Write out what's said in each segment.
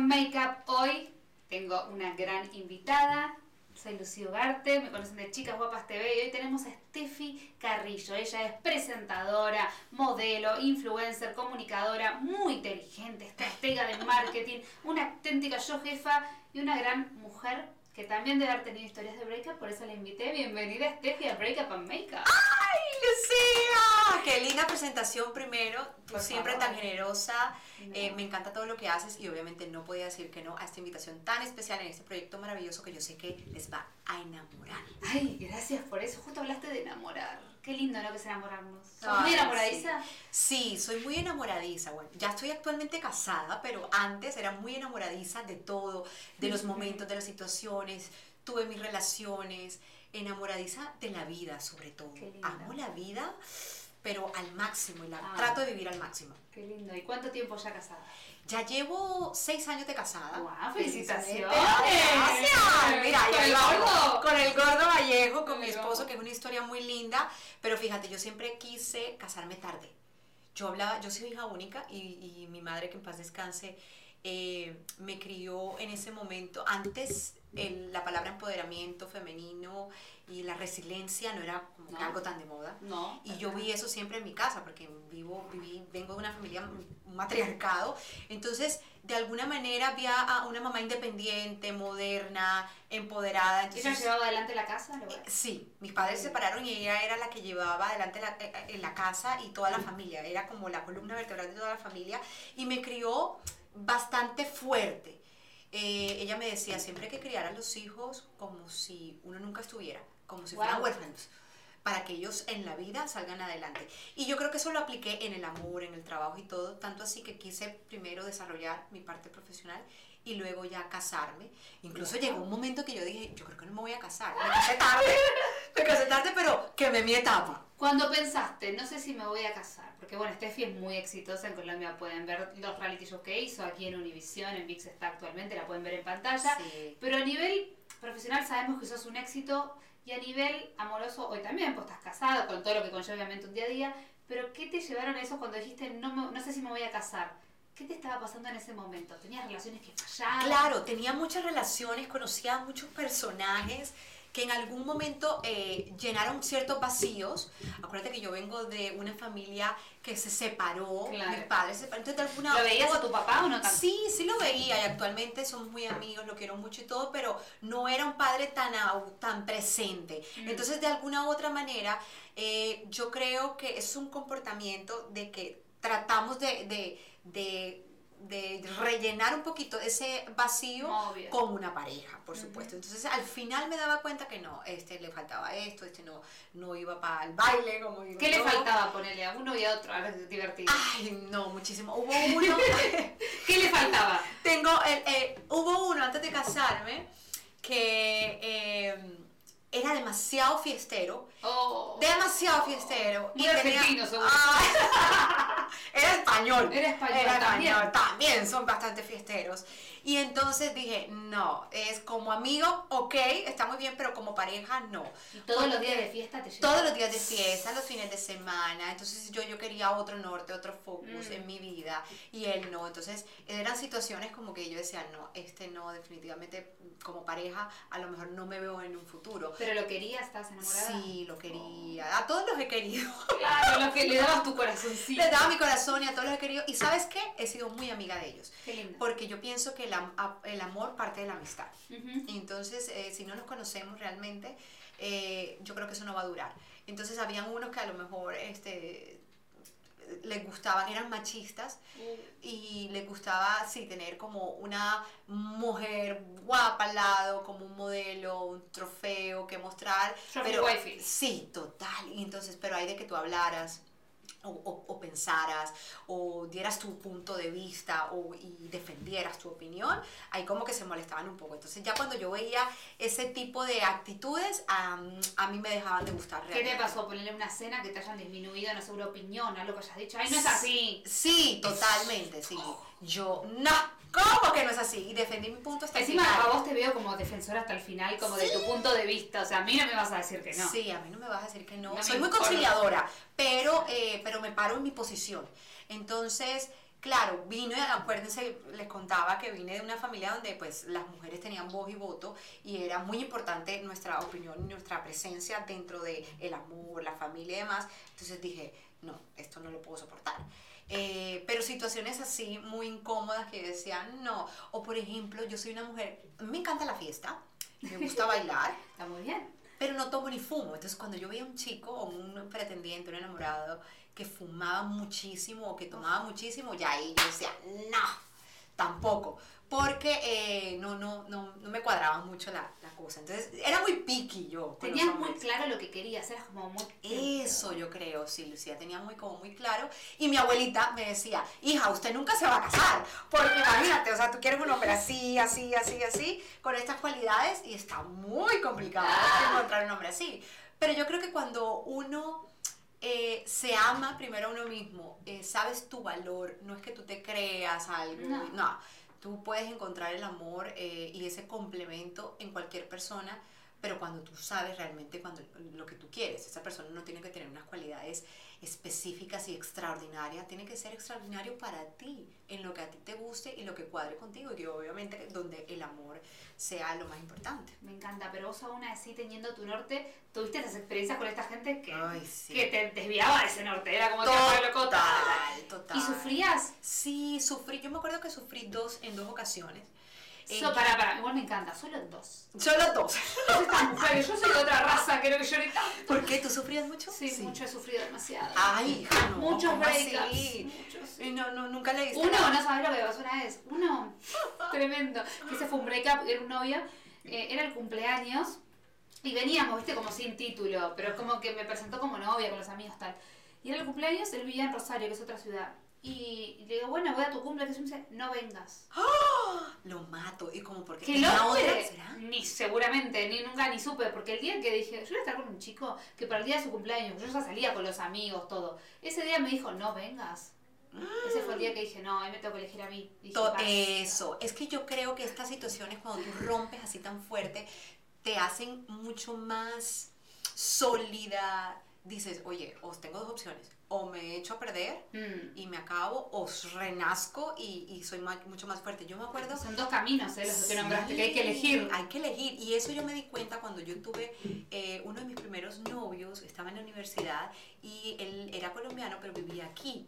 Makeup. Hoy tengo una gran invitada. Soy Lucio Ugarte, me conocen de Chicas Guapas TV y hoy tenemos a Steffi Carrillo. Ella es presentadora, modelo, influencer, comunicadora, muy inteligente, estratega de marketing, una auténtica yo jefa y una gran mujer que también debe haber tenido historias de breakup, por eso la invité. Bienvenida Steffi a Breakup and Makeup. ¡Ay, Lucía! Qué linda presentación primero. Tú Por siempre favor. tan generosa. No. Eh, me encanta todo lo que haces y obviamente no podía decir que no a esta invitación tan especial en este proyecto maravilloso que yo sé que les va a enamorar. Ay, gracias por eso. Justo hablaste de enamorar. Qué lindo, ¿no? Que es enamorarnos. ¿Sos Ay, muy enamoradiza? Sí, soy muy enamoradiza. Bueno, ya estoy actualmente casada, pero antes era muy enamoradiza de todo, de los momentos, de las situaciones. Tuve mis relaciones, enamoradiza de la vida sobre todo. Amo la vida, pero al máximo y la Ah. trato de vivir al máximo. Qué lindo. ¿Y cuánto tiempo ya casada? Ya llevo seis años de casada. ¡Guau! ¡Felicitaciones! Gracias. Mira, ¿Con el gordo? Con el gordo Vallejo, con mi esposo, que es una historia muy linda. Pero fíjate, yo siempre quise casarme tarde. Yo hablaba, yo soy hija única y, y mi madre, que en paz descanse, eh, me crió en ese momento. Antes el- la palabra empoderamiento femenino y la resiliencia no era como que No. algo tan de moda. No. Y yo vi eso siempre en mi casa, porque vivo, viví, vengo de una familia, un matriarcado. Entonces, de alguna manera, había a una mamá independiente, moderna, empoderada. ¿Ella Entonces, llevaba adelante la casa? ¿Lo ves? Sí, mis padres se separaron y ella era la que llevaba adelante la, eh, eh, la casa y toda la familia. Era como la columna vertebral de toda la familia y me crió bastante fuerte. Eh, ella me decía siempre que criar a los hijos como si uno nunca estuviera, como si fueran huérfanos, para que ellos en la vida salgan adelante. Y yo creo que eso lo apliqué en el amor, en el trabajo y todo, tanto así que quise primero desarrollar mi parte profesional y luego ya casarme. Incluso llegó un momento que yo dije, yo creo que no me voy a casar. Me casé tarde, me casé tarde, pero quemé mi etapa. Cuando pensaste, no sé si me voy a casar, porque bueno, Steffi es muy exitosa en Colombia, pueden ver los reality shows que hizo aquí en Univision, en VIX está actualmente, la pueden ver en pantalla, Sí. pero a nivel profesional sabemos que sos un éxito y a nivel amoroso hoy también, pues estás casado con todo lo que conlleva obviamente un día a día, pero ¿qué te llevaron a eso cuando dijiste no, me- no sé si me voy a casar? ¿Qué te estaba pasando en ese momento? ¿Tenías relaciones que fallaban? Claro, tenía muchas relaciones, conocía a muchos personajes que en algún momento eh, llenaron ciertos vacíos. Acuérdate que yo vengo de una familia que se separó, Claro. mis padres se separaron. Entonces, de alguna ¿Lo veías u a tu papá o no tanto? Sí, sí lo veía y actualmente somos muy amigos, lo quiero mucho y todo, pero no era un padre tan, tan presente. Mm. Entonces, de alguna u otra manera, eh, yo creo que es un comportamiento de que tratamos de, de, de, de rellenar un poquito ese vacío Obvio. con una pareja, por supuesto. Entonces, al final me daba cuenta que no, este le faltaba esto, este no, no iba para el baile, como digo ¿Qué le faltaba ponerle a uno y a otro? Ahora es divertido. Ay, no, muchísimo. Hubo uno... ¿Qué le faltaba? Tengo, el, eh, hubo uno antes de casarme que eh, era demasiado fiestero, Oh. demasiado fiestero. Muy argentino, seguro. Ah, era español. Era español Era también. español, también son bastante fiesteros. Y entonces dije, no, es como amigo, ok, está muy bien, pero como pareja, no. Y todos los días de fiesta te llevan. todos los días de fiesta, los fines de semana. Entonces yo, yo quería otro norte, otro focus Mm. en mi vida y él no. Entonces eran situaciones como que yo decía, no, este no, definitivamente como pareja a lo mejor no me veo en un futuro. Pero lo querías, estabas enamorada. Sí, lo quería. A todos los he querido. Claro, lo que le dabas tu corazoncito. Les daba mi corazón y a todos los he querido. Y sabes qué? He sido muy amiga de ellos. Qué lindo. Porque yo pienso que el, amor parte de la amistad. Y Entonces, eh, si no nos conocemos realmente, eh, yo creo que eso no va a durar. Entonces, habían unos que a lo mejor este, les gustaban, eran machistas y les gustaba, sí, tener como una mujer guapa al lado, como un modelo, un trofeo que mostrar. Trophy pero. Sí, total. Y entonces, pero hay de que tú hablaras. O, o- o pensaras, o dieras tu punto de vista, o, y defendieras tu opinión, ahí como que se molestaban un poco. Entonces ya cuando yo veía ese tipo de actitudes, a, a mí me dejaban de gustar ¿Qué te realmente. pasó? Ponerle una cena que te hayan disminuido, no sé, una opinión, algo que hayas dicho. Ay, no es así. Sí, totalmente, sí. Yo, no, ¿cómo que no es así? Y defendí mi punto hasta el Encima final. a vos te veo como defensora hasta el final, como de tu punto de vista. O sea, a mí no me vas a decir que no. Sí, a mí no me vas a decir que no. No Soy muy conciliadora, pero, eh, pero me paro en mi posición. Entonces, Claro, vine, acuérdense, les contaba que vine de una familia donde pues las mujeres tenían voz y voto y era muy importante nuestra opinión, nuestra presencia dentro de el amor, la familia y demás. Entonces dije, no, esto no lo puedo soportar. Eh, pero situaciones así muy incómodas que decían no. O por ejemplo, yo soy una mujer, me encanta la fiesta, me gusta bailar. Está muy bien. Pero no tomo ni fumo. Entonces cuando yo veía un chico o un pretendiente, un enamorado, que fumaba muchísimo o que tomaba muchísimo, ya ahí yo decía, no, tampoco. Porque eh, no, no, no, no me cuadraba mucho la, Entonces, era muy piqui yo. Tenías muy claro lo que querías, eras como muy... Eso yo creo, sí, Lucía, tenía muy, como muy claro. Y mi abuelita me decía, hija, usted nunca se va a casar. Porque imagínate, o sea, tú quieres un hombre así, así, así, así, con estas cualidades, y está muy complicado encontrar un hombre así. Pero yo creo que cuando uno eh, se ama primero a uno mismo, eh, sabes tu valor, no es que tú te creas algo, no. no tú puedes encontrar el amor eh, y ese complemento en cualquier persona, pero cuando tú sabes realmente cuando, lo que tú quieres, esa persona no tiene que tener unas cualidades específicas y extraordinarias, tiene que ser extraordinario para ti, en lo que a ti te guste y lo que cuadre contigo, y que obviamente donde el amor sea lo más importante. Me encanta, pero vos aún así teniendo tu norte, tuviste esas experiencias con esta gente que, que te desviaba de ese norte, era como total, total, total. ¿Y sufrías? Sí, sufrí, yo me acuerdo que sufrí dos en dos ocasiones. So, para, para, igual me encanta, solo dos. Solo dos. Estas mujeres, yo soy de otra raza, creo que yo tanto. ¿Por qué? ¿Tú sufrías mucho? Sí, sí. mucho he sufrido demasiado. Ay, hija, no. Muchos breakups. Muchos. Sí. No, no, nunca le diste. Uno, no sabes lo que pasó una vez. Uno, tremendo. Que ese fue un breakup, era un novio, eh, era el cumpleaños. Y veníamos, viste, como sin título, pero como que me presentó como novia con los amigos tal. Y era el cumpleaños, él vivía en Rosario, que es otra ciudad. Y le digo, bueno, voy a tu cumple, que se me dice, no vengas. ¡Oh! Lo mato. ¿Y como porque ¿Qué tenía otra? ¿Será? Ni seguramente, ni nunca ni supe, porque el día que dije, yo voy a estar con un chico que para el día de su cumpleaños, yo ya salía con los amigos, todo. Ese día me dijo, no vengas. Ese fue el día que dije, no, ahí me tengo que elegir a mí. Dije, eso. Es que yo creo que estas situaciones, cuando tú rompes así tan fuerte, te hacen mucho más sólida. Dices, oye, os tengo dos opciones. O me echo a perder Mm. y me acabo, o renazco y, y soy ma- mucho más fuerte. Yo me acuerdo... Son dos caminos, ¿eh? Los que nombraste, que hay que elegir. Hay que elegir. Y eso yo me di cuenta cuando yo tuve eh, uno de mis primeros novios, estaba en la universidad y él era colombiano, pero vivía aquí.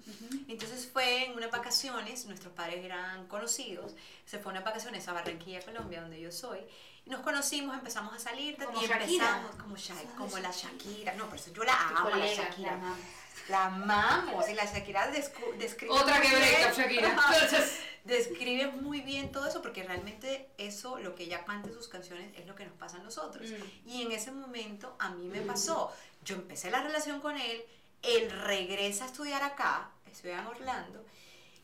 Entonces fue en unas vacaciones, nuestros padres eran conocidos, se fue unas vacaciones a Barranquilla, Colombia, donde yo soy. y Nos conocimos, empezamos a salir Como y Shakira. empezamos como, como la Shakira. No, pero yo la amo, la Shakira. la. La amamos y la Shakira describe Otra que Shakira. Describe muy bien todo eso porque realmente eso, lo que ella canta en sus canciones, es lo que nos pasa a nosotros. Mm. Y en ese momento a mí me pasó. Yo empecé la relación con él, él regresa a estudiar acá, estudia en Orlando,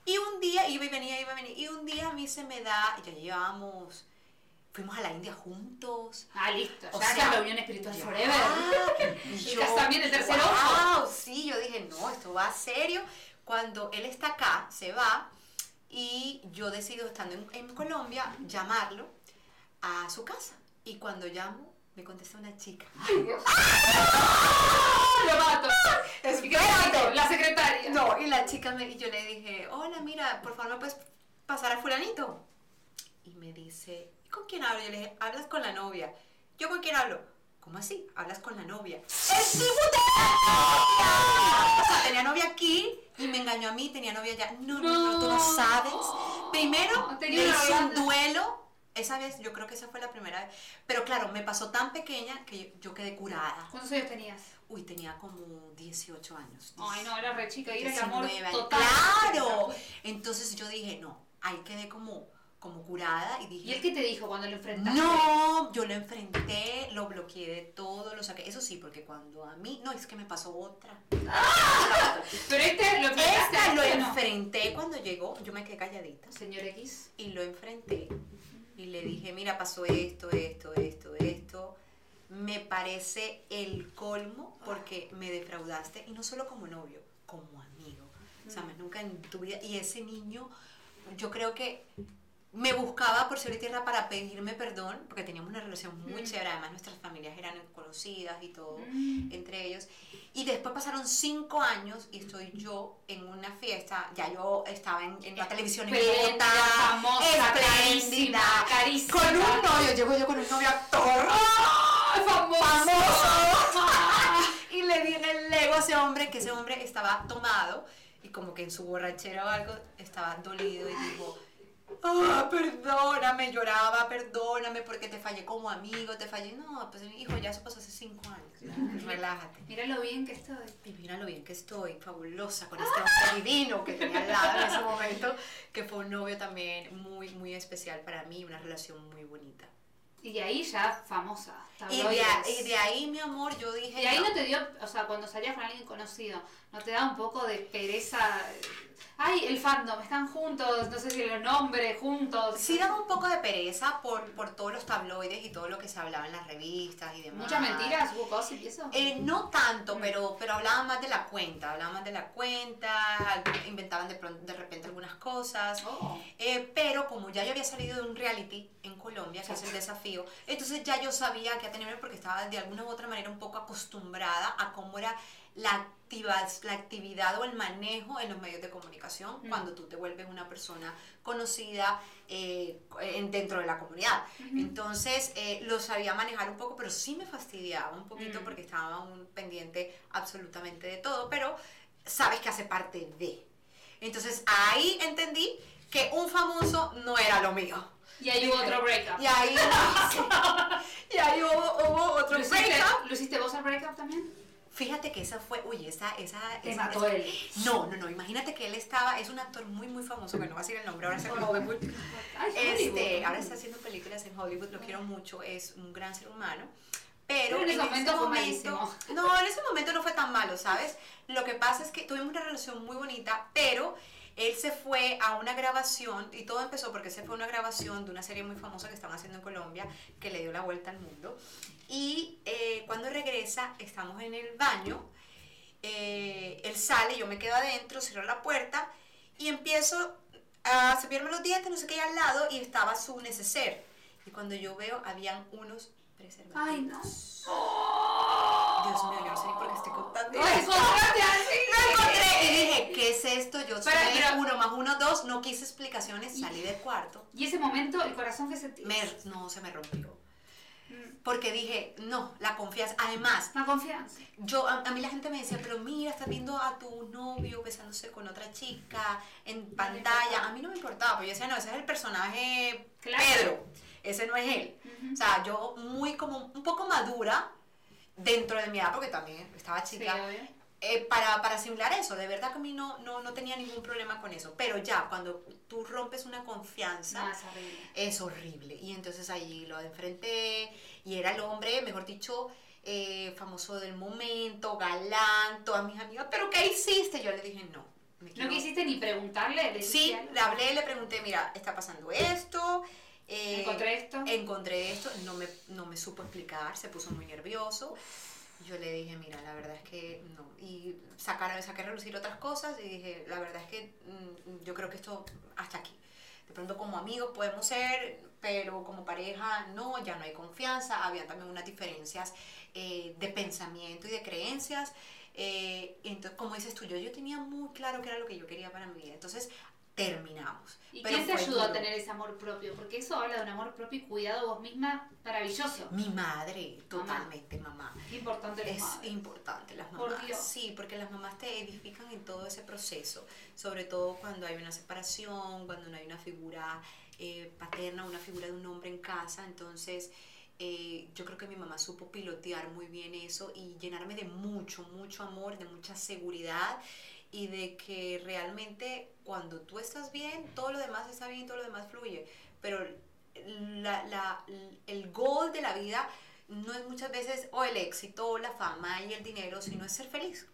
y un día iba y venía, iba y venía, y un día a mí se me da, ya llevábamos, fuimos a la India juntos. ah, listo. O sea, la unión espiritual ya. forever. Y yo, casamiento, el tercer wow, ojo. Sí, yo dije, no, esto va serio. Cuando él está acá, se va, y yo decido, estando en, en Colombia, llamarlo a su casa. Y cuando llamo, me contesta una chica. Ay, Dios. Lo mato. ¿Y qué Espérate. La secretaria. No, y la chica me, y yo le dije, hola, mira, por favor, ¿me puedes pasar a fulanito? Y me dice, ¿y con quién hablo? Yo le dije, hablas con la novia. ¿Yo con quién hablo? ¿Cómo así? Hablas con la novia. ¡El tipo tenía novia! O sea, tenía novia aquí y me engañó a mí, tenía novia allá. No, no, no, tú no sabes. Primero, una hice un duelo. Esa vez, yo creo que esa fue la primera vez. Pero claro, me pasó tan pequeña que yo, yo quedé curada. ¿Cuántos años tenías? Uy, tenía como 18 años. Ay, no, era re chica. Era el amor 19 años. total. Claro. Entonces yo dije, no, ahí quedé como, como curada y dije, ¿Y él qué te dijo cuando lo enfrentaste? no, yo lo enfrenté, lo bloqueé de todo, lo saqué. Eso sí, porque cuando a mí, no, es que me pasó otra. Pero este lo enfrentaste. Esta lo ¿no? enfrenté cuando llegó, yo me quedé calladita Señor X. y lo enfrenté y le dije, mira, pasó esto, esto, esto, esto. Me parece el colmo porque me defraudaste y no solo como novio, como amigo. O sea, más nunca en tu vida. Y ese niño, yo creo que me buscaba por cielo y tierra para pedirme perdón, porque teníamos una relación muy chévere, además nuestras familias eran conocidas y todo, entre ellos. Y después pasaron cinco años y estoy yo en una fiesta, ya yo estaba en, en la televisión en Esplendida, famosa, espléndida, carísima, con un novio, llego yo con un novio actor, ¡Ay, famoso! famoso, y le di en el lego a ese hombre, que ese hombre estaba tomado, y como que en su borrachera o algo, estaba dolido y dijo, ah, perdóname, lloraba, perdóname porque te fallé como amigo, te fallé. No, pues hijo, ya eso pasó hace cinco años. relájate. Mira lo bien que estoy. Y mira lo bien que estoy, fabulosa, con este hombre divino que tenía al lado en ese momento, que fue un novio también muy, muy especial para mí, una relación muy bonita. Y de ahí ya famosa. Y de, y de ahí, mi amor, yo dije... Y ahí no. no te dio, o sea, cuando salías con alguien conocido, ¿no te da un poco de pereza? Ay, el fandom, están juntos, no sé si los nombres, juntos. Sí daba un poco de pereza por, por todos los tabloides y todo lo que se hablaba en las revistas y demás. Muchas mentiras, hubo y eso. Eh, no tanto, pero, pero hablaban más de la cuenta, hablaban más de la cuenta, inventaban de, pronto, de repente algunas cosas. Oh. Eh, pero como ya yo había salido de un reality en Colombia, que es el desafío, entonces ya yo sabía que tener porque estaba de alguna u otra manera un poco acostumbrada a cómo era la, activa, la actividad o el manejo en los medios de comunicación cuando tú te vuelves una persona conocida eh, en- dentro de la comunidad. Entonces eh, lo sabía manejar un poco, pero sí me fastidiaba un poquito Mm. porque estaba un pendiente absolutamente de todo, pero sabes que hace parte de. Entonces ahí entendí que un famoso no era lo mío. Y ahí hubo otro breakup. Y ahí, y ahí hubo, hubo otro ¿Lo hiciste, breakup. ¿Lo hiciste vos al breakup también? Fíjate que esa fue, uy, esa, esa, Te esa- mató esa- él. No, no, no, imagínate que él estaba, es un actor muy, muy famoso, que no va a decir el nombre, ahora en Hollywood. Ay, Este, ahora está haciendo películas en Hollywood, lo quiero mucho, es un gran ser humano. Pero, Pero en ese momento no, en ese momento no fue tan malo, ¿sabes? Lo que pasa es que tuvimos una relación muy bonita, pero él se fue a una grabación, y todo empezó porque se fue a una grabación de una serie muy famosa que estaban haciendo en Colombia, que le dio la vuelta al mundo. Y eh, cuando regresa, estamos en el baño, eh, él sale, yo me quedo adentro, cierro la puerta y empiezo a cepillarme los dientes, no sé qué, y al lado, y estaba su neceser. Y cuando yo veo, habían unos preservativos. Ay, no. Dios mío, yo no sé ni por qué estoy contando Ay, así. Lo encontré y dije, ¿qué es esto? Yo Pero- pero- uno más uno, dos, no quise explicaciones, salí del cuarto. Y ese momento, el corazón que sentí. Me, no, se me rompió. Mm. Porque dije, no, la confianza. Además, Una confianza. yo, a, a mí la gente me decía, pero mira, estás viendo a tu novio besándose con otra chica en pantalla. A mí no me importaba, porque yo decía, no, ese es el personaje Claro. Pedro, ese no es él. O sea, yo muy como un poco madura dentro de mi edad, porque también estaba chica. Eh, para, para asimilar eso. De verdad que a mí no, no, no tenía ningún problema con eso. Pero ya, cuando tú rompes una confianza, No, es horrible. es horrible. Y entonces allí lo enfrenté y era el hombre, mejor dicho, eh, famoso del momento, galán, todas mis amigas, pero ¿qué hiciste? Yo le dije, no. No quisiste ni preguntarle. le Sí, le hablé, le pregunté, mira, está pasando esto. eh, Encontré esto. Encontré esto, no me, no me supo explicar, se puso muy nervioso. Yo le dije, mira, la verdad es que no. Y sacar, saqué a relucir otras cosas y dije, la verdad es que mm, yo creo que esto hasta aquí. De pronto como amigos podemos ser, pero como pareja no, ya no hay confianza. Había también unas diferencias eh, de pensamiento y de creencias. Eh, entonces, como dices tú, yo, yo tenía muy claro qué era lo que yo quería para mi vida. Entonces, terminamos. ¿Y Pero quién te ayudó a tener ese amor propio? Porque eso habla de un amor propio y cuidado vos misma maravilloso. Mi madre, totalmente, mamá. Qué importante los Es madres. importante las Por mamás. Dios. Sí, porque las mamás te edifican en todo ese proceso, sobre todo cuando hay una separación, cuando no hay una figura eh, paterna, una figura de un hombre en casa. Entonces, eh, yo creo que mi mamá supo pilotear muy bien eso y llenarme de mucho, mucho amor, de mucha seguridad y de que realmente cuando tú estás bien, todo lo demás está bien, todo lo demás fluye. Pero la, la, el goal de la vida no es muchas veces o el éxito o la fama y el dinero, sino es ser feliz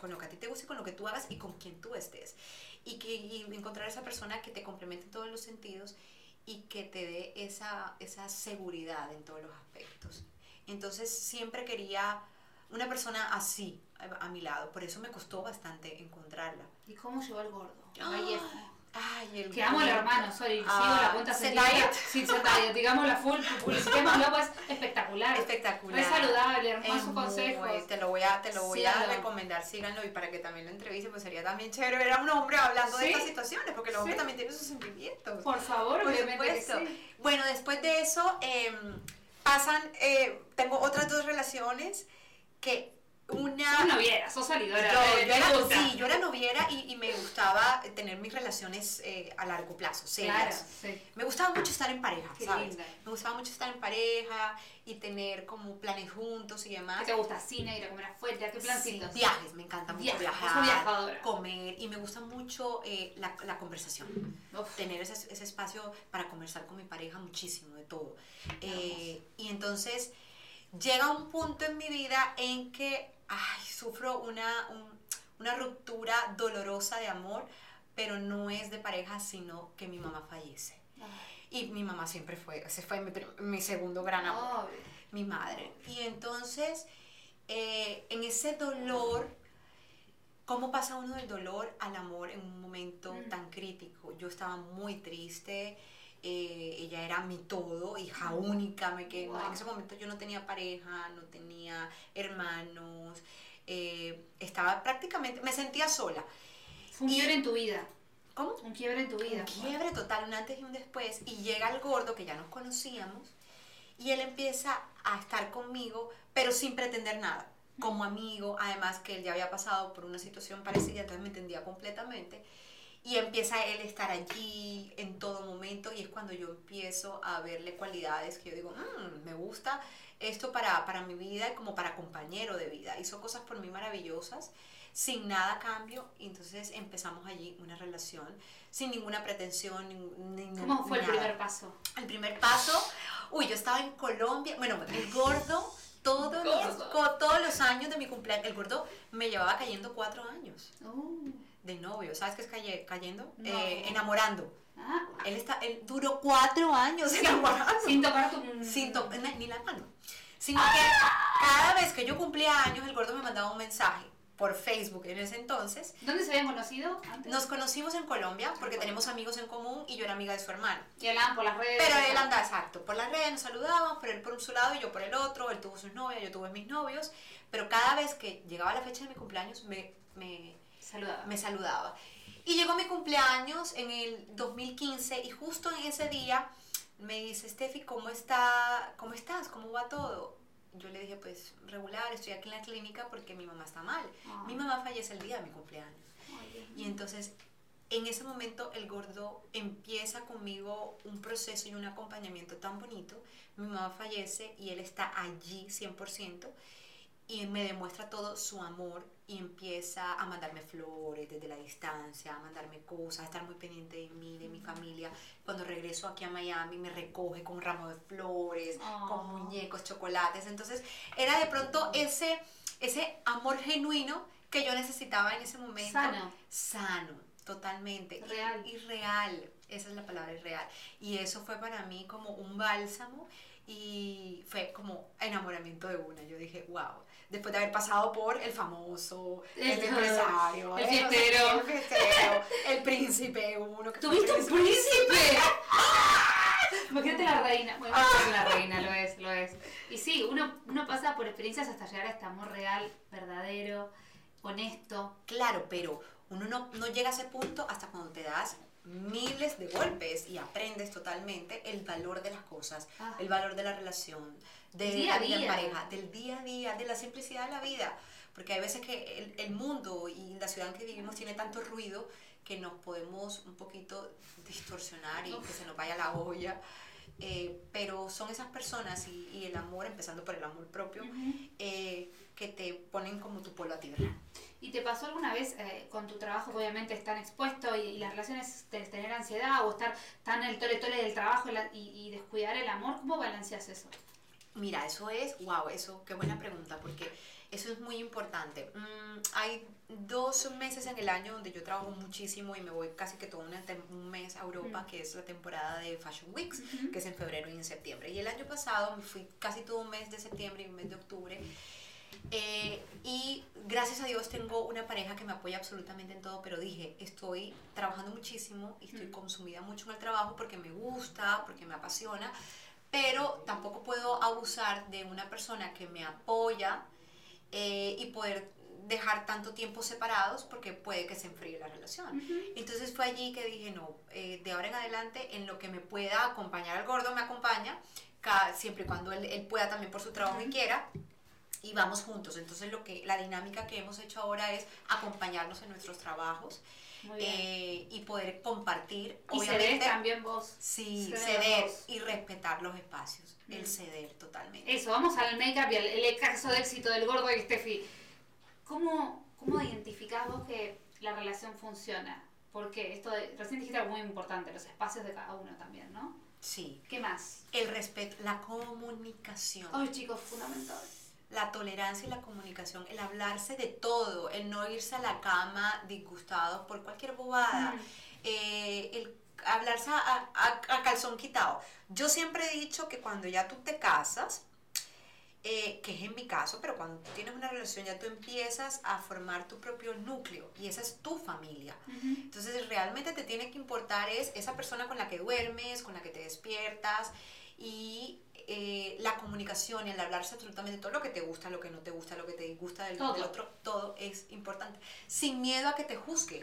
con lo que a ti te guste, con lo que tú hagas y con quien tú estés. Y, que, y encontrar esa persona que te complemente en todos los sentidos y que te dé esa, esa seguridad en todos los aspectos. Entonces siempre quería una persona así a, a mi lado, por eso me costó bastante encontrarla. ¿Y cómo llegó el gordo? Vallejo. Ay, el Que amo al hermano, sorry, sigo Ah, la cuenta Zendaya. Sí, Zendaya, digamos la full, publicitémoslo, pues espectacular. Espectacular. Saludable, Es hermosos muy- consejos. Te lo voy a, te lo voy a Síganlo. recomendar, síganlo y para que también lo entrevisten, pues sería también chévere ver a un hombre hablando de Sí. estas situaciones, porque el hombre Sí. también tiene sus sentimientos. Por favor, Por supuesto. sí. Bueno, después de eso em, pasan, eh, tengo otras dos relaciones que una... Sos noviera, sos salidora. Yo, eh, yo era, gusta. sí, yo era noviera y, y me gustaba tener mis relaciones eh, a largo plazo, Claro, serias. sí. Me gustaba mucho estar en pareja, Qué ¿sabes? linda. Me gustaba mucho estar en pareja y tener como planes juntos y ¿Qué demás. te gusta? Cine, ir a comer afuera, ¿qué plancitos? Sí, viajes, me encanta mucho Viaja, viajar, comer y me gusta mucho eh, la, la conversación. Uf, Tener ese, ese espacio para conversar con mi pareja muchísimo, de todo. Eh, y entonces llega un punto en mi vida en que ay, sufro una, un- una ruptura dolorosa de amor, pero no es de pareja, sino que mi mamá fallece. Y mi mamá siempre fue, ese fue mi, mi segundo gran amor Obvio. mi madre. Y entonces, eh, en ese dolor, ¿cómo pasa uno del dolor al amor en un momento Mm. tan crítico? Yo estaba muy triste, eh, ella era mi todo, hija única, me quedé, Wow. en ese momento yo no tenía pareja, no tenía hermanos, eh, estaba prácticamente, me sentía sola. Fue un Y- quiebre en tu vida. ¿Cómo? Un quiebre en tu vida. Un quiebre total, un antes y un después. Y llega el gordo, que ya nos conocíamos, y él empieza a estar conmigo, pero sin pretender nada. Como amigo, además que él ya había pasado por una situación parecida, entonces me entendía completamente. Y empieza él a estar allí en todo momento, y es cuando yo empiezo a verle cualidades que yo digo, "Mm, me gusta esto para, para mi vida y como para compañero de vida. Hizo cosas por mí maravillosas sin nada a cambio y entonces empezamos allí una relación sin ninguna pretensión ni, ni- ¿Cómo fue el primer paso? El primer paso, uy, yo estaba en Colombia, bueno, el gordo, todos, Los, todos los años de mi cumpleaños, el gordo me llevaba cayendo cuatro años Uh, de novio, ¿sabes qué es calle- cayendo? No. Eh, enamorando. ah, Él, está, él duró cuatro años enamorando. sin tocar tu... Sin to- ni ni la mano. Sino que cada vez que yo cumplía años, el gordo me mandaba un mensaje por Facebook en ese entonces. ¿Dónde se habían conocido antes? Nos conocimos en Colombia porque tenemos amigos en común y yo era amiga de su hermano. Y hablaban por las redes. Pero él andaba exacto, por las redes nos saludábamos, pero él por su lado y yo por el otro, él tuvo sus novias, yo tuve mis novios, pero cada vez que llegaba la fecha de mi cumpleaños me, me, Saludaba. me saludaba. Y llegó mi cumpleaños en el 2015 y justo en ese día me dice, Steffi, ¿cómo, está, ¿cómo estás? ¿Cómo va todo? Yo le dije, pues regular, estoy aquí en la clínica porque mi mamá está mal. Ah. Mi mamá fallece el día de mi cumpleaños. Y entonces, en ese momento, el gordo empieza conmigo un proceso y un acompañamiento tan bonito. Mi mamá fallece y él está allí 100% y me demuestra todo su amor y empieza a mandarme flores desde la distancia, a mandarme cosas, a estar muy pendiente de mí, de mi familia. Cuando regreso aquí a Miami me recoge con ramos de flores, Oh. con muñecos, chocolates. Entonces era de pronto ese, ese amor genuino que yo necesitaba en ese momento. Sano. Sano, totalmente. Y- Real. Y, real. Esa es la palabra, real. Y eso fue para mí como un bálsamo y fue como enamoramiento de una. Yo dije, wow. Después de haber pasado por el famoso, el, El- empresario, el fiestero. el, fiestero, el príncipe, uno que ¿Tuviste un príncipe? Imagínate la reina. Bueno, Ah. la reina, lo es, lo es. Y sí, uno, uno pasa por experiencias hasta llegar a este amor real, verdadero, honesto. Claro, pero uno no, no llega a ese punto hasta cuando te das miles de golpes y aprendes totalmente el valor de las cosas, Ah. el valor de la relación, de día a la vida en día. pareja, del día a día, de la simplicidad de la vida. Porque hay veces que el, el mundo y la ciudad en que vivimos tiene tanto ruido que nos podemos un poquito distorsionar y Uf. que se nos vaya la olla. Eh, pero son esas personas y, y el amor, empezando por el amor propio, eh, que te ponen como tu polo a tierra. ¿Y te pasó alguna vez eh, con tu trabajo, obviamente es tan expuesto y, y las relaciones, de tener ansiedad o estar tan el tole tole del trabajo y, la- y- y descuidar el amor? ¿Cómo balanceas eso? Mira, eso es, wow, eso, qué buena pregunta, porque eso es muy importante. Mm, hay dos meses en el año donde yo trabajo muchísimo y me voy casi que todo una un mes a Europa, Mm. que es la temporada de Fashion Weeks, que es en febrero y en septiembre. Y el año pasado me fui casi todo un mes de septiembre y un mes de octubre Eh, y gracias a Dios tengo una pareja que me apoya absolutamente en todo, pero dije, estoy trabajando muchísimo y estoy consumida mucho en el trabajo porque me gusta, porque me apasiona, pero tampoco puedo abusar de una persona que me apoya eh, y poder dejar tanto tiempo separados porque puede que se enfríe la relación. Entonces fue allí que dije, no, eh, de ahora en adelante, en lo que me pueda acompañar al gordo, me acompaña, siempre y cuando él, él pueda también por su trabajo y quiera, y vamos juntos. Entonces lo que, la dinámica que hemos hecho ahora es acompañarnos en nuestros trabajos. Eh, y poder compartir. Y ceder también vos. Sí, ceder, y respetar los espacios. El ceder totalmente. Eso, vamos al make-up y el, caso de éxito del gordo y Steffi. ¿Cómo, ¿Cómo identificás vos que la relación funciona? Porque esto de, recién dijiste algo muy importante, los espacios de cada uno también, ¿no? Sí. ¿Qué más? El respeto, la comunicación. Ay, chicos, fundamental la tolerancia y la comunicación, el hablarse de todo, el no irse a la cama disgustados por cualquier bobada, eh, el hablarse a, calzón quitado. Yo siempre he dicho que cuando ya tú te casas, eh, que es en mi caso, pero cuando tú tienes una relación ya tú empiezas a formar tu propio núcleo y esa es tu familia. Entonces realmente te tiene que importar es esa persona con la que duermes, con la que te despiertas y eh, la comunicación y el hablarse absolutamente todo lo que te gusta, lo que no te gusta, lo que te disgusta del, otro, todo es importante. Sin miedo a que te juzgue.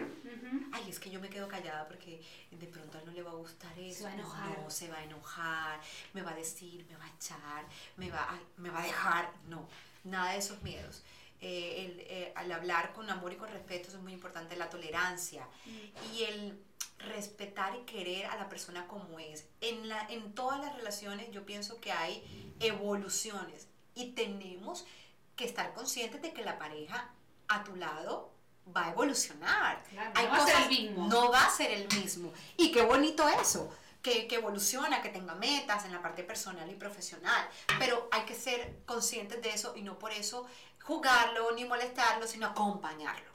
Ay, es que yo me quedo callada porque de pronto a él no le va a gustar eso. Se va a enojar. No, se va a enojar, me va a decir, me va a echar, me va, me va a dejar. No, nada de esos miedos. Eh, el, eh, al hablar con amor y con respeto eso es muy importante, la tolerancia mm. y el respetar y querer a la persona como es. En, la, en todas las relaciones yo pienso que hay evoluciones y tenemos que estar conscientes de que la pareja a tu lado va a evolucionar. hay no va a ser el mismo. No va a ser el mismo. Y qué bonito eso. Que, que, evoluciona, que tenga metas en la parte personal y profesional. Pero hay que ser conscientes de eso y no por eso jugarlo ni molestarlo, sino acompañarlo.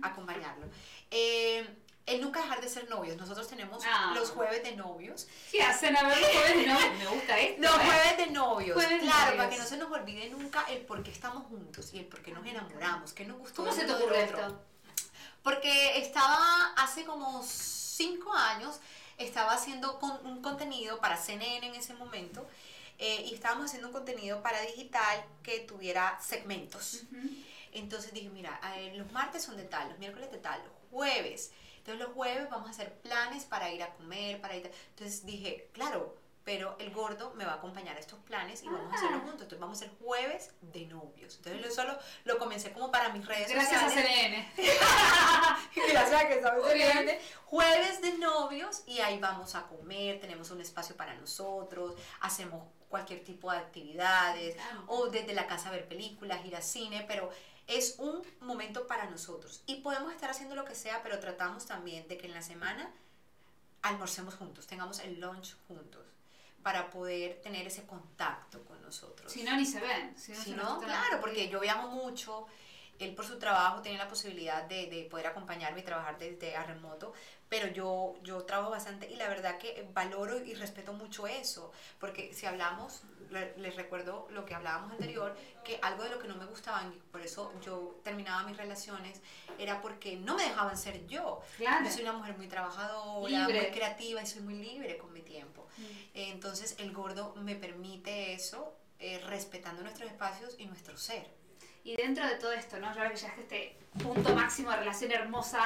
Acompañarlo. Eh, el nunca dejar de ser novios. Nosotros tenemos ah. los jueves de novios. ¿Qué hacen a ver los jueves de novios? Me gusta esto. Los ¿eh? jueves de novios. claro, para que no se nos olvide nunca el por qué estamos juntos y el por qué nos enamoramos, qué nos gustó. ¿Cómo se te ocurre esto? Porque estaba hace como cinco años, estaba haciendo un contenido para CNN en ese momento. Eh, y estábamos haciendo un contenido para digital que tuviera segmentos. Entonces dije, mira, los martes son de tal, los miércoles de tal, los jueves entonces los jueves vamos a hacer planes para ir a comer, para ir... Entonces dije, claro, pero el gordo me va a acompañar a estos planes y vamos a hacerlo ah. juntos. Entonces vamos a hacer jueves de novios. Entonces yo solo lo comencé como para mis redes Gracias sociales. Gracias a CNN. Gracias a que. Jueves de novios y ahí vamos a comer, tenemos un espacio para nosotros, hacemos cualquier tipo de actividades o desde la casa ver películas, ir al cine, pero es un momento para nosotros y podemos estar haciendo lo que sea, pero tratamos también de que en la semana almorcemos juntos, tengamos el lunch juntos para poder tener ese contacto con nosotros. Si no, ni se ven. Si no, claro, porque yo viajo mucho, él por su trabajo tiene la posibilidad de, de, poder acompañarme y trabajar desde a remoto, pero yo, yo trabajo bastante y la verdad que valoro y respeto mucho eso, porque si hablamos, les recuerdo lo que hablábamos anterior, que algo de lo que no me gustaba, y por eso yo terminaba mis relaciones, era porque no me dejaban ser yo. Yo soy una mujer muy trabajadora, muy creativa y soy muy libre con mi tiempo. Mm. Entonces el gordo me permite eso, eh, respetando nuestros espacios y nuestro ser. Y dentro de todo esto, ¿no? Ya que llegaste a este punto máximo de relación hermosa,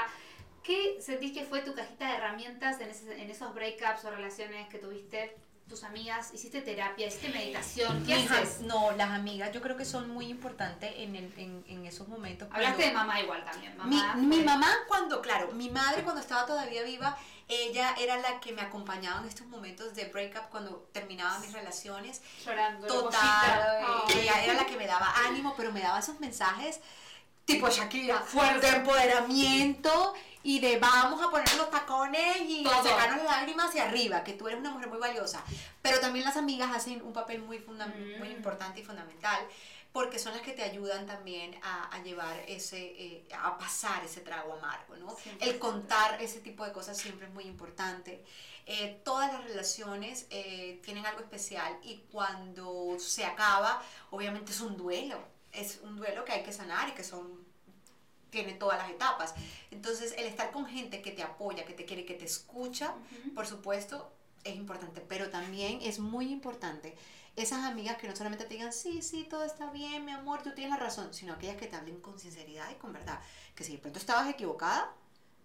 ¿qué sentís que fue tu cajita de herramientas en, en esos breakups o relaciones que tuviste? tus amigas? ¿Hiciste terapia? ¿Hiciste meditación? ¿Qué haces? No, las amigas yo creo que son muy importantes en, el, en, en esos momentos. Hablaste de mamá igual también. Mamá mi, mi, mamá cuando, claro, mi madre cuando estaba todavía viva, ella era la que me acompañaba en estos momentos de breakup cuando terminaba mis relaciones. Llorando. Total. Ella era la que me daba ánimo, pero me daba esos mensajes tipo Shakira, fuerte de empoderamiento y de vamos a poner los tacones y sacarnos las lágrimas hacia arriba, que tú eres una mujer muy valiosa. Pero también las amigas hacen un papel muy, muy mm. importante y fundamental porque son las que te ayudan también a, a llevar ese, eh, a pasar ese trago amargo, ¿no? El contar ese tipo de cosas siempre es muy importante. Eh, todas las relaciones eh, tienen algo especial y cuando se acaba, obviamente es un duelo es un duelo que hay que sanar y que son tiene todas las etapas. Entonces, el estar con gente que te apoya, que te quiere, que te escucha, por supuesto, es importante, pero también es muy importante esas amigas que no solamente te digan, sí, sí, todo está bien, mi amor, tú tienes la razón, sino aquellas que te hablen con sinceridad y con verdad. Que si de pronto estabas equivocada,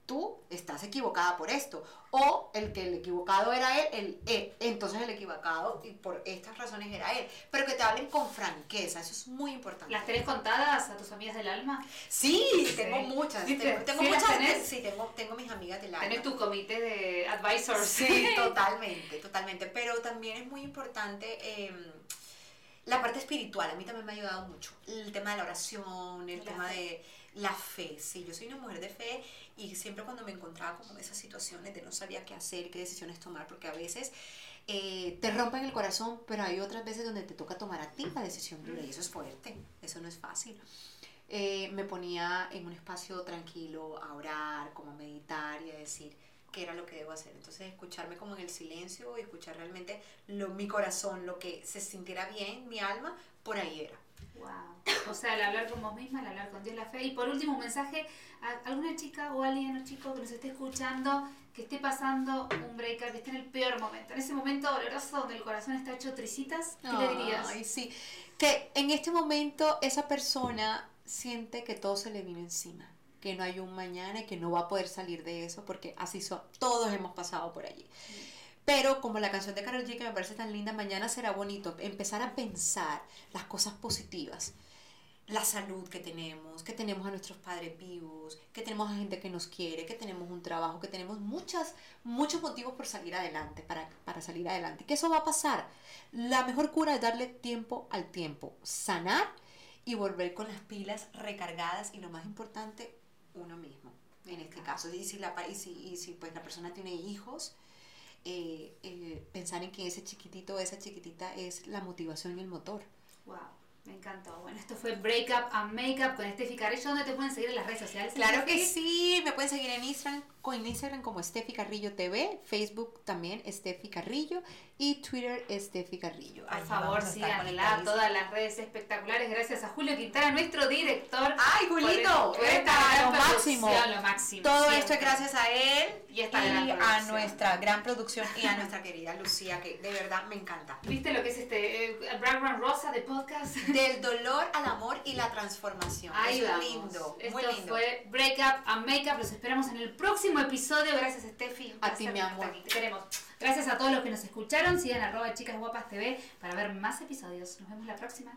tú estás equivocada por esto. O el que el equivocado era él, el, él, entonces el equivocado y por estas razones era él. Pero que te hablen con franqueza, eso es muy importante. ¿Las tenés contadas a tus amigas del alma? Sí, tengo muchas. tengo, muchas. Sí, tengo, tengo mis amigas del alma. Tenés tu comité de advisors. Sí, totalmente, totalmente. Pero también es muy importante. Em, la parte espiritual, a mí también me ha ayudado mucho. El tema de la oración, el tema de la fe. Sí, yo soy una mujer de fe y siempre cuando me encontraba como en esas situaciones de no sabía qué hacer, qué decisiones tomar, porque a veces eh, te rompen el corazón, pero hay otras veces donde te toca tomar a ti la decisión dura y eso es fuerte, eso no es fácil. Eh, me ponía en un espacio tranquilo a orar, como a meditar y a decir qué era lo que debo hacer. Entonces escucharme como en el silencio y escuchar realmente lo, mi corazón, lo que se sintiera bien, mi alma, por ahí era. Wow. O sea, el hablar con vos misma, el hablar con Dios, la fe. Y por último, un mensaje a alguna chica o alguien o chico que nos esté escuchando, que esté pasando un breaker, que esté en el peor momento, en ese momento doloroso donde el corazón está hecho tricitas, ¿qué le dirías? Ay, sí. Que en este momento esa persona siente que todo se le vino encima, que no hay un mañana y que no va a poder salir de eso, porque así son, todos hemos pasado por allí. Pero como la canción de Carol G que me parece tan linda, mañana será bonito empezar a pensar las cosas positivas. La salud que tenemos, que tenemos a nuestros padres vivos, que tenemos a gente que nos quiere, que tenemos un trabajo, que tenemos muchas, muchos motivos por salir adelante, para, para salir adelante. Que eso va a pasar. La mejor cura es darle tiempo al tiempo, sanar y volver con las pilas recargadas y lo más importante, uno mismo, en este caso. Y si, la, y si, y si pues, la persona tiene hijos, eh, eh, pensar en que ese chiquitito o esa chiquitita es la motivación y el motor. Wow. Me encantó. Bueno, esto fue Breakup and Makeup con Steffi Carrillo. ¿Dónde te pueden seguir en las redes sociales? Claro que sí, me pueden seguir en Instagram, en Instagram como Steffi Carrillo TV, Facebook también Steffi Carrillo y Twitter Steffi Carrillo. Por favor, síganla, todas las redes espectaculares. Gracias a Julio Quintana, nuestro director. ¡Ay, Julito! Lo máximo. lo máximo. Todo esto es gracias a él y, a nuestra gran producción y a nuestra querida Lucía, que de verdad me encanta. ¿Viste lo que es este eh, Brown Rosa de podcast? Del dolor al amor y la transformación. Ahí es lindo, Esto muy lindo. fue Breakup and Makeup. Los esperamos en el próximo episodio. Gracias, Steffi. A ti, mi amor. Te queremos. Gracias a todos los que nos escucharon. Sigan arroba chicas guapas TV para ver más episodios. Nos vemos la próxima.